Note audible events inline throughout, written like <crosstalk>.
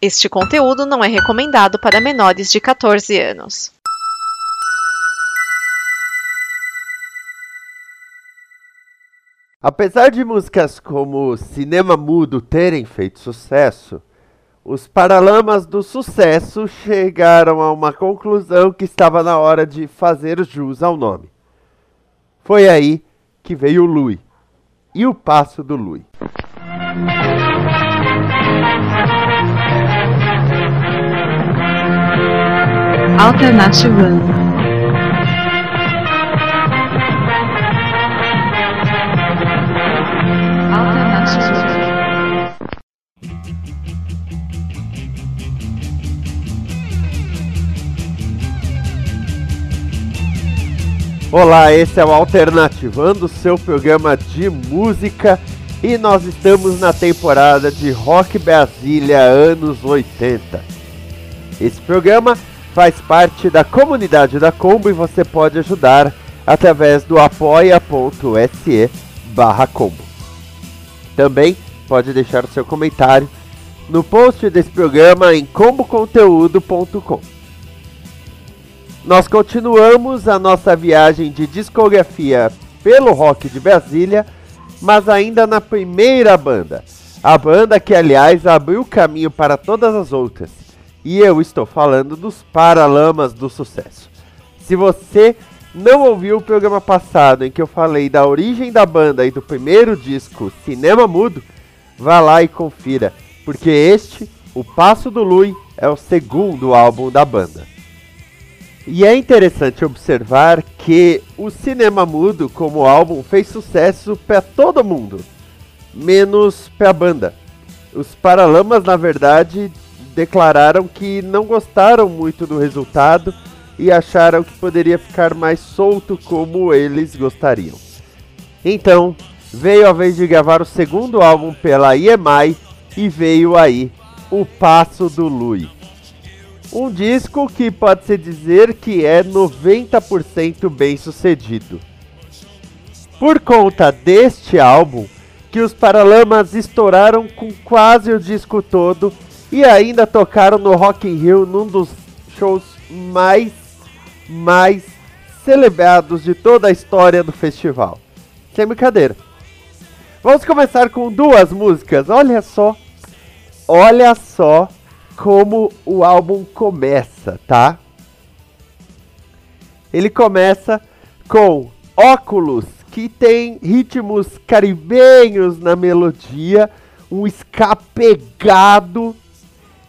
Este conteúdo não é recomendado para menores de 14 anos. Apesar de músicas como Cinema Mudo terem feito sucesso, os Paralamas do Sucesso chegaram a uma conclusão que estava na hora de fazer jus ao nome. Foi aí que veio o Lui e o passo do Lui. Alternative Olá, esse é o Alternativando, seu programa de música, e nós estamos na temporada de Rock Brasília anos 80. Esse programa faz parte da comunidade da Combo e você pode ajudar através do apoia.se barra combo. Também pode deixar o seu comentário no post desse programa em comboconteúdo.com. Nós continuamos a nossa viagem de discografia pelo rock de Brasília, mas ainda na primeira banda. A banda que, aliás, abriu caminho para todas as outras. E eu estou falando dos Paralamas do Sucesso. Se você não ouviu o programa passado em que eu falei da origem da banda e do primeiro disco Cinema Mudo, vá lá e confira, porque este, O Passo do Lui, é o segundo álbum da banda. E é interessante observar que o Cinema Mudo, como álbum, fez sucesso para todo mundo, menos para a banda. Os Paralamas, na verdade, declararam que não gostaram muito do resultado e acharam que poderia ficar mais solto como eles gostariam. Então, veio a vez de gravar o segundo álbum pela EMI e veio aí O Passo do Lui. Um disco que pode-se dizer que é 90% bem sucedido. Por conta deste álbum, que os Paralamas estouraram com quase o disco todo e ainda tocaram no Rock in Rio num dos shows mais, mais celebrados de toda a história do festival. Sem brincadeira. Vamos começar com duas músicas, olha só. Olha só como o álbum começa, tá? Ele começa com óculos que tem ritmos caribenhos na melodia, um ska pegado.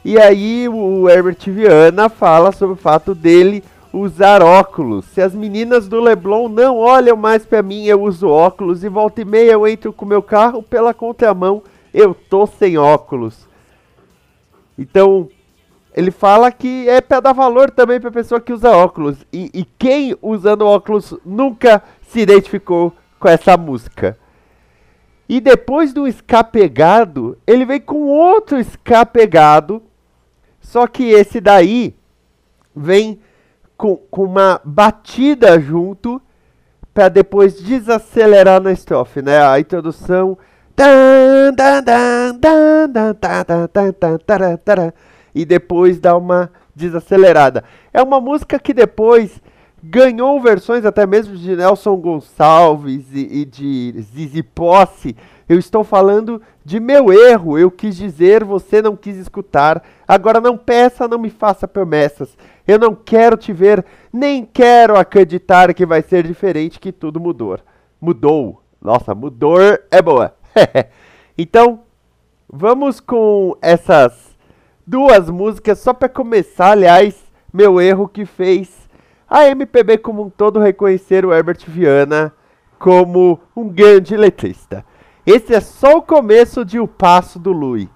E aí o Herbert Viana fala sobre o fato dele usar óculos. Se as meninas do Leblon não olham mais para mim, eu uso óculos e volta e meia eu entro com meu carro pela contramão, eu tô sem óculos. Então, ele fala que é para dar valor também para pessoa que usa óculos. E, e, quem usando óculos nunca se identificou com essa música. E depois do ska pegado, ele vem com outro ska pegado. Só que esse daí vem com, com uma batida junto para depois desacelerar na estrofe, né? A introdução e depois dá uma desacelerada. É uma música que depois ganhou versões até mesmo de Nelson Gonçalves e, e de Zizi Posse. Eu estou falando de meu erro. Eu quis dizer, você não quis escutar. Agora não peça, não me faça promessas. Eu não quero te ver, nem quero acreditar que vai ser diferente, que tudo mudou. Mudou. Nossa, mudou é boa. <laughs> então, vamos com essas duas músicas só para começar, aliás, meu erro que fez a MPB como um todo reconhecer o Herbert Viana como um grande letrista. Esse é só o começo de O Passo do Louis.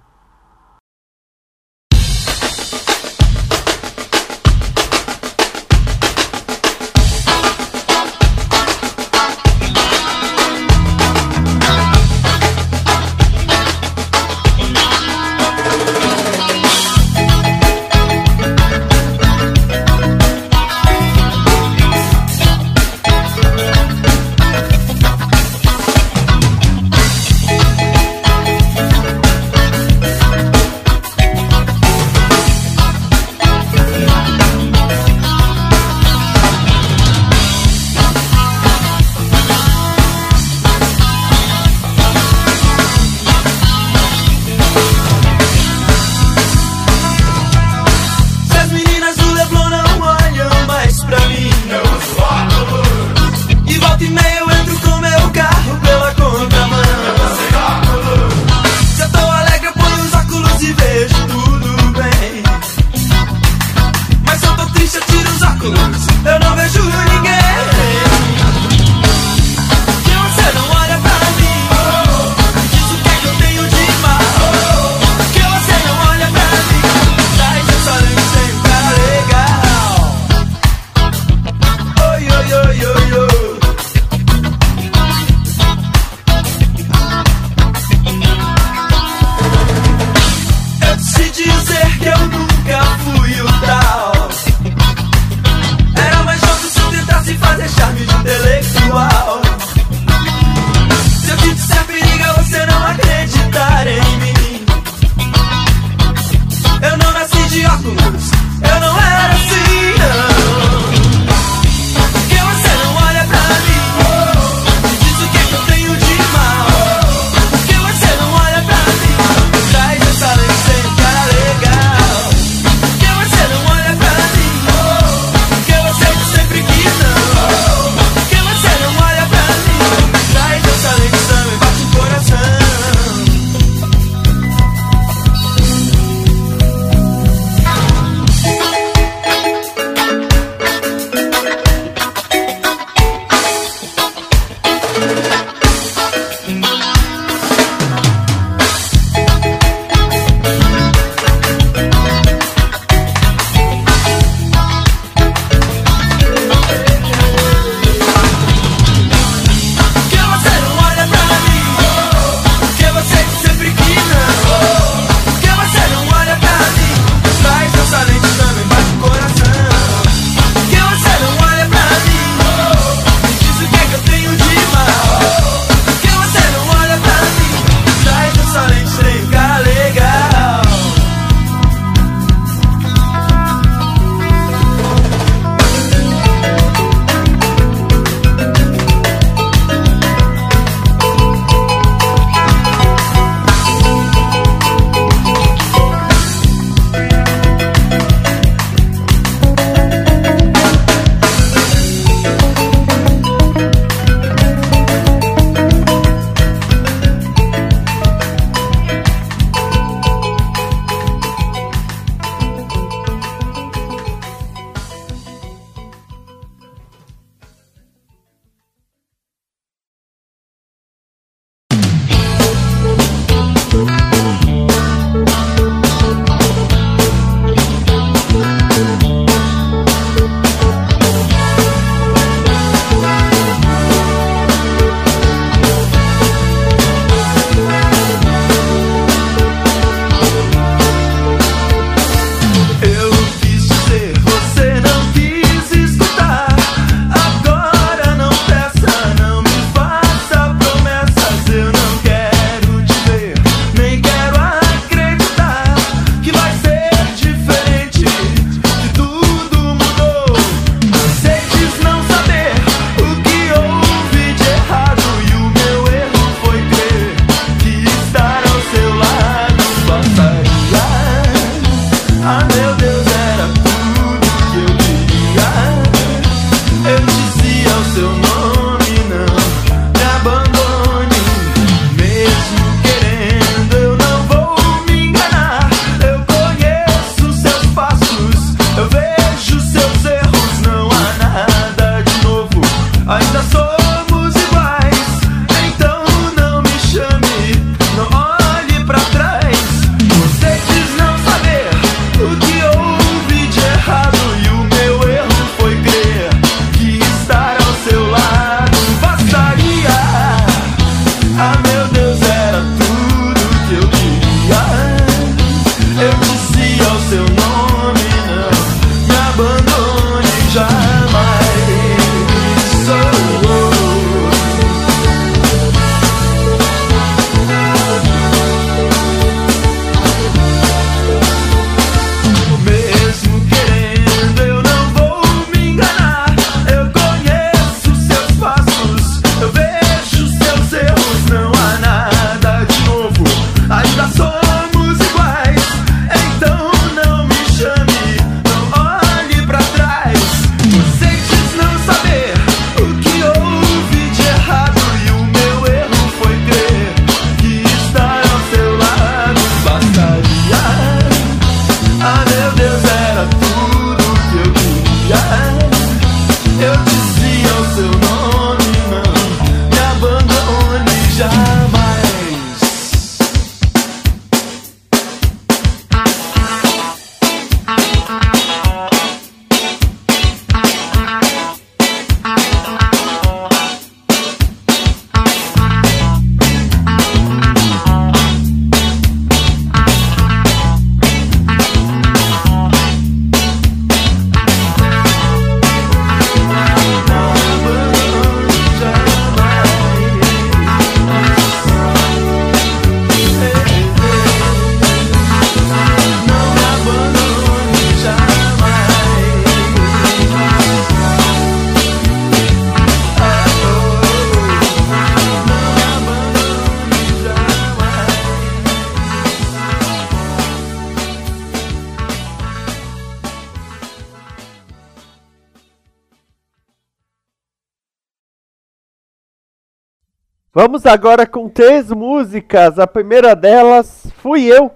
Vamos agora com três músicas. A primeira delas fui eu,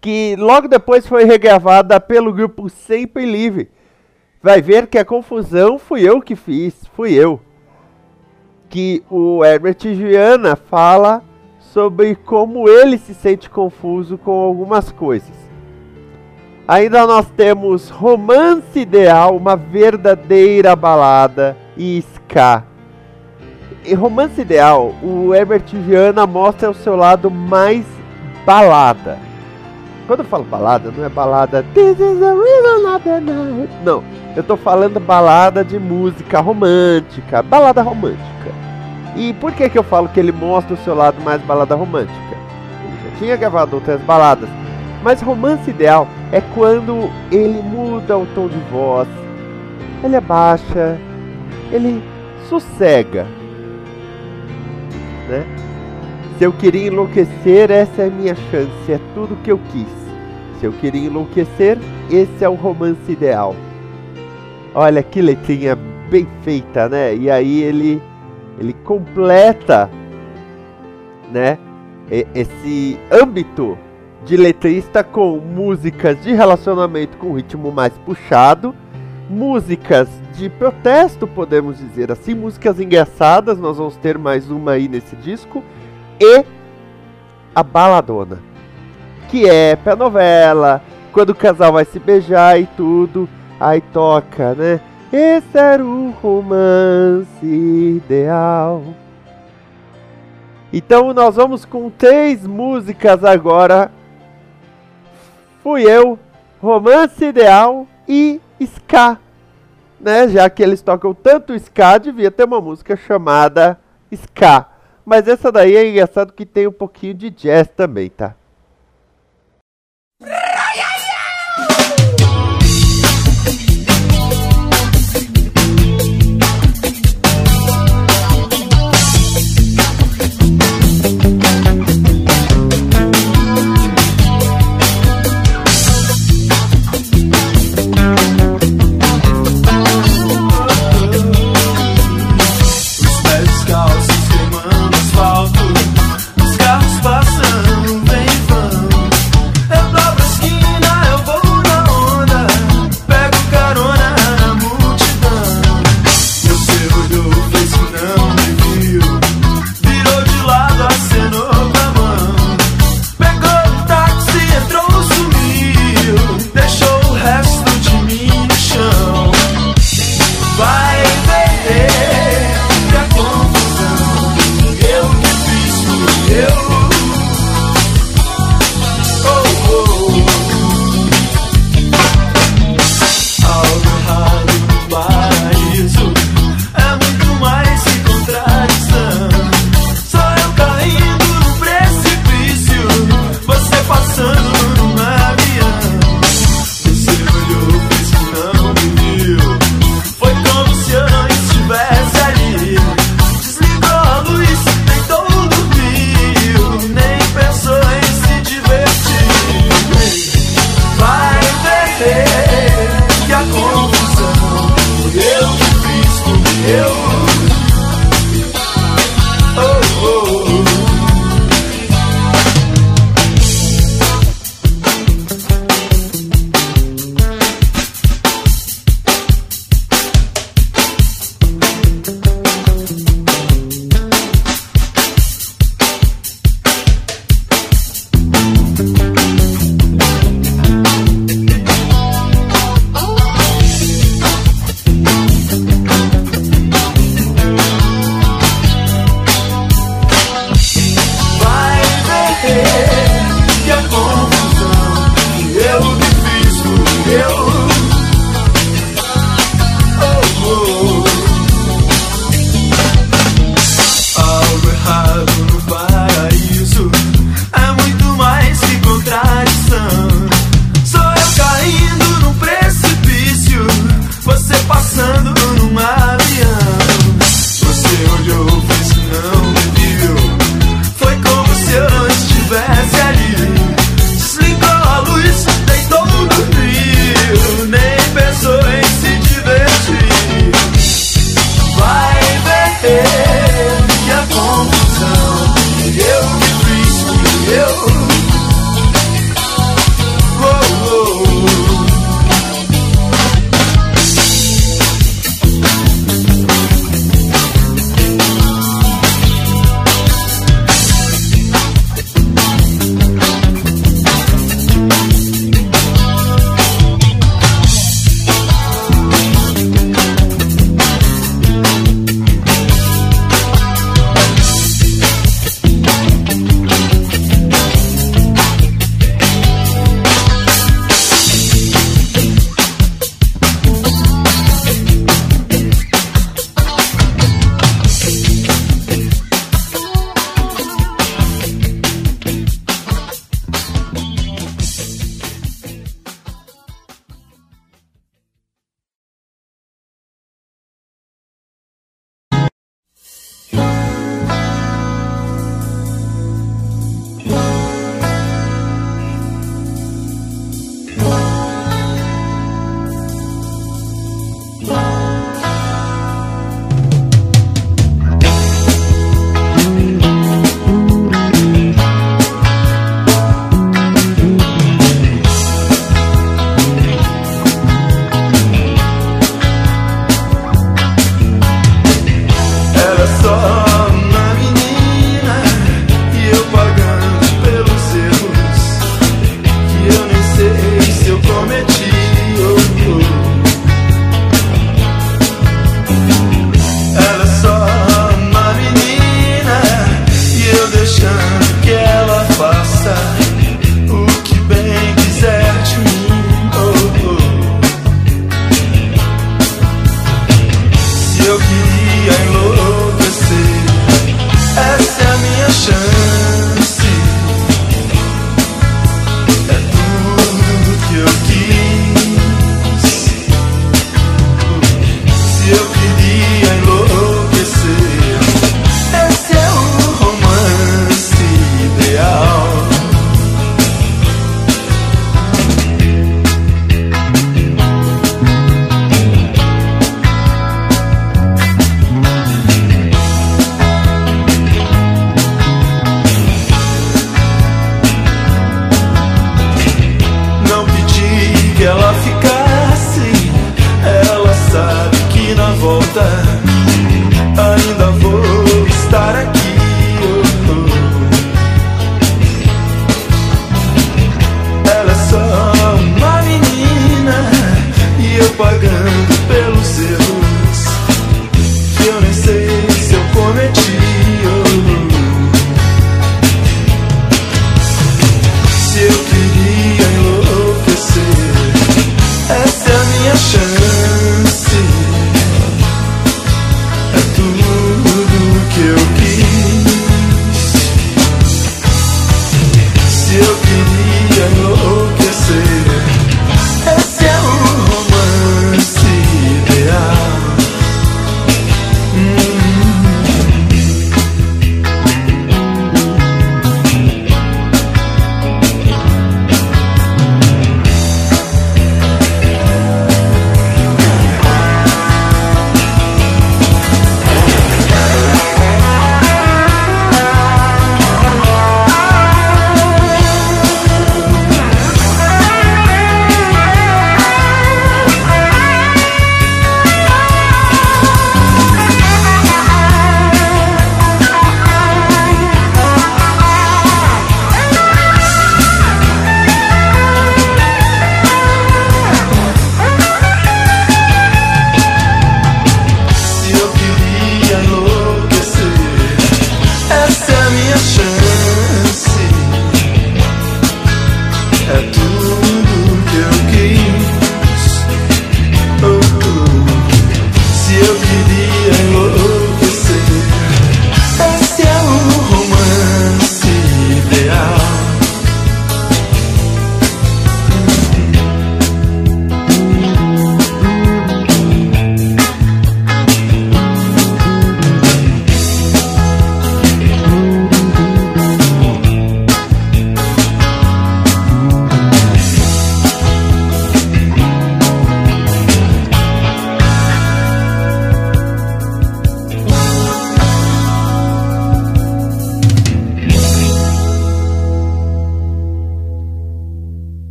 que logo depois foi regravada pelo grupo Sempre Livre. Vai ver que a confusão fui eu que fiz, fui eu. Que o Herbert Viana fala sobre como ele se sente confuso com algumas coisas. Ainda nós temos Romance Ideal, uma verdadeira balada e ska em Romance Ideal, o Herbert Viana mostra o seu lado mais balada. Quando eu falo balada, não é balada This is a night. Não, eu tô falando balada de música romântica, balada romântica. E por que que eu falo que ele mostra o seu lado mais balada romântica? Ele já tinha gravado outras baladas, mas romance ideal é quando ele muda o tom de voz, ele abaixa, ele sossega, né? Se eu queria enlouquecer, essa é a minha chance, é tudo que eu quis. Se eu queria enlouquecer, esse é o romance ideal. Olha que letrinha bem feita, né? E aí ele ele completa, né, esse âmbito de letrista com músicas de relacionamento com ritmo mais puxado músicas de protesto, podemos dizer assim, músicas engraçadas, nós vamos ter mais uma aí nesse disco, e a baladona, que é pra novela, quando o casal vai se beijar e tudo, aí toca, né? Esse era o romance ideal. Então nós vamos com três músicas agora. Fui eu, Romance Ideal e ska, né? Já que eles tocam tanto ska, devia ter uma música chamada ska. Mas essa daí é engraçado que tem um pouquinho de jazz também, tá? for.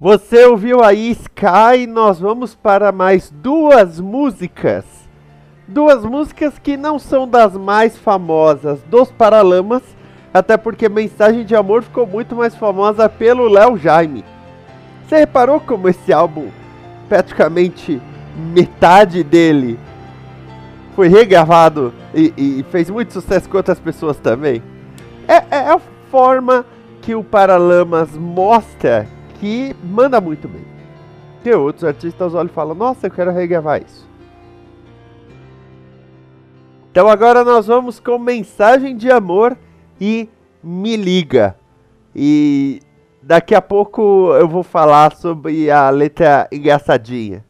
Você ouviu aí Sky? Nós vamos para mais duas músicas. Duas músicas que não são das mais famosas dos Paralamas, até porque Mensagem de Amor ficou muito mais famosa pelo Léo Jaime. Você reparou como esse álbum, praticamente metade dele, foi regravado e, e fez muito sucesso com outras pessoas também? É, é a forma que o Paralamas mostra que manda muito bem. E outros artistas olham e falam: Nossa, eu quero regravar isso. Então agora nós vamos com mensagem de amor e me liga. E daqui a pouco eu vou falar sobre a letra engraçadinha.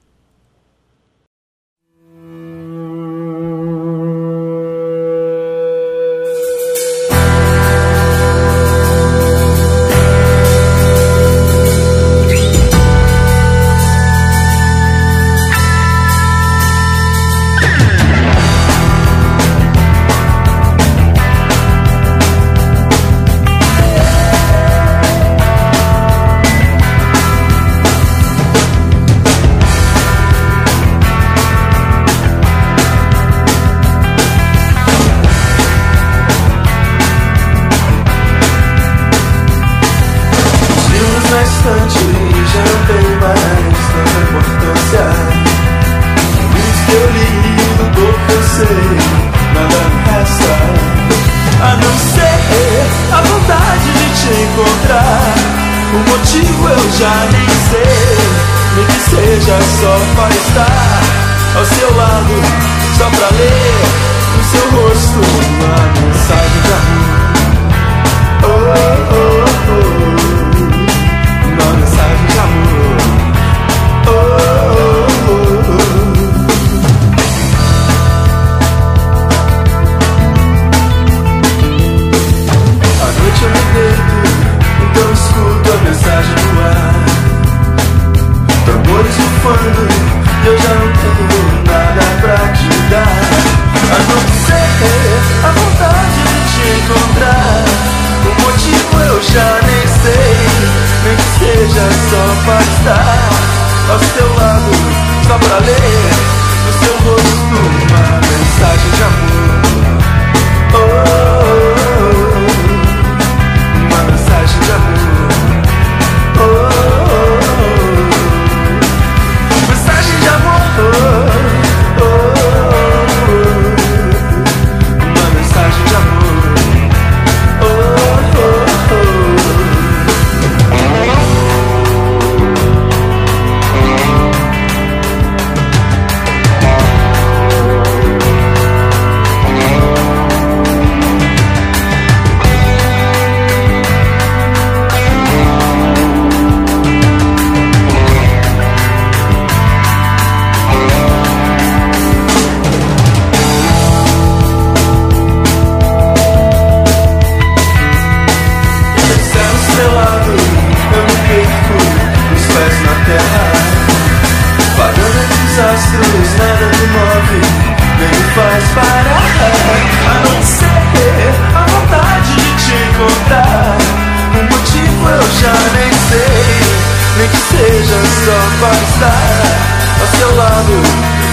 vai estar ao seu lado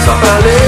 só pra ler.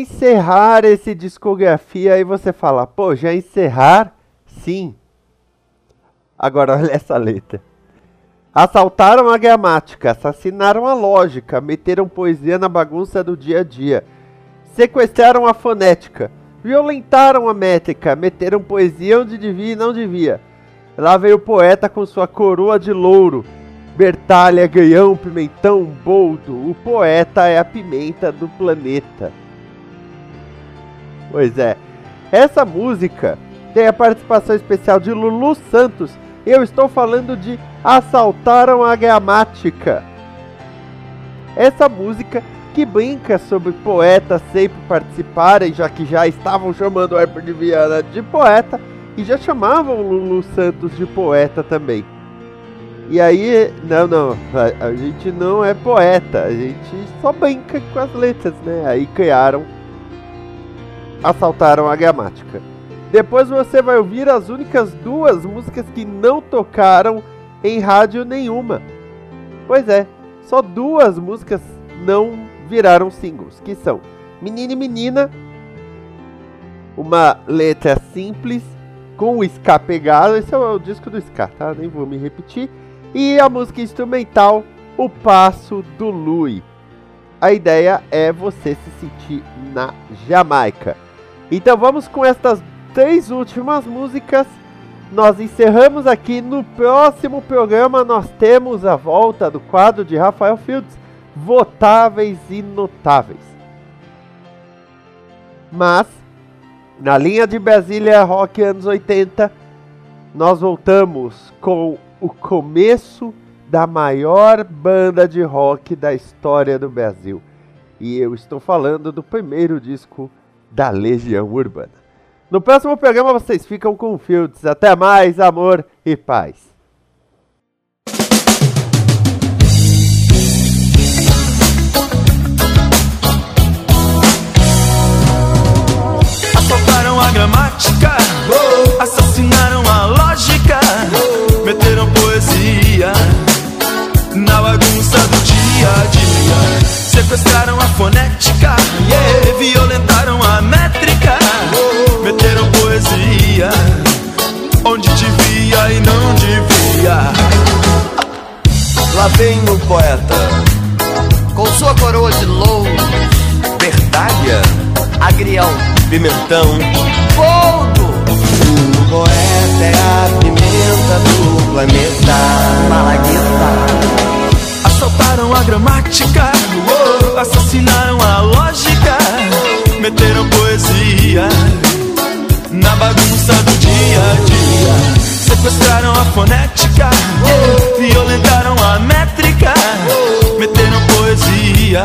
Encerrar esse discografia e você fala, pô, já encerrar? Sim. Agora <laughs> olha essa letra. Assaltaram a gramática, assassinaram a lógica, meteram poesia na bagunça do dia a dia. Sequestraram a fonética, violentaram a métrica, meteram poesia onde devia e não devia. Lá veio o poeta com sua coroa de louro. Bertalha, ganhão, pimentão, boldo. O poeta é a pimenta do planeta. Pois é. Essa música tem a participação especial de Lulu Santos. Eu estou falando de Assaltaram a Gramática. Essa música que brinca sobre poetas sempre participarem, já que já estavam chamando o Herper de Viana de poeta e já chamavam Lulu Santos de poeta também. E aí, não, não, a, a gente não é poeta, a gente só brinca com as letras, né? Aí criaram assaltaram a gramática. Depois você vai ouvir as únicas duas músicas que não tocaram em rádio nenhuma. Pois é, só duas músicas não viraram singles, que são Menina e Menina, uma letra simples com o ska pegado, esse é o disco do ska, tá? Nem vou me repetir. E a música instrumental, O Passo do Lui. A ideia é você se sentir na Jamaica. Então vamos com estas três últimas músicas. Nós encerramos aqui. No próximo programa nós temos a volta do quadro de Rafael Fields, Votáveis e Notáveis. Mas, na linha de Brasília Rock anos 80, nós voltamos com o começo da maior banda de rock da história do Brasil. E eu estou falando do primeiro disco da Legião Urbana. No próximo programa vocês ficam com o Fields. Até mais, amor e paz. Assaltaram a gramática, assassinaram a lógica, meteram poesia na bagunça do dia a dia. Sequestraram a fonética, yeah. violentaram Lá vem o poeta, com sua coroa de louros, verdalha, agrião, pimentão, poldo. O poeta é a pimenta do planeta, malagueta. Assaltaram a gramática, assassinaram a lógica, meteram poesia sequestraram a fonética, violentaram a métrica, meteram poesia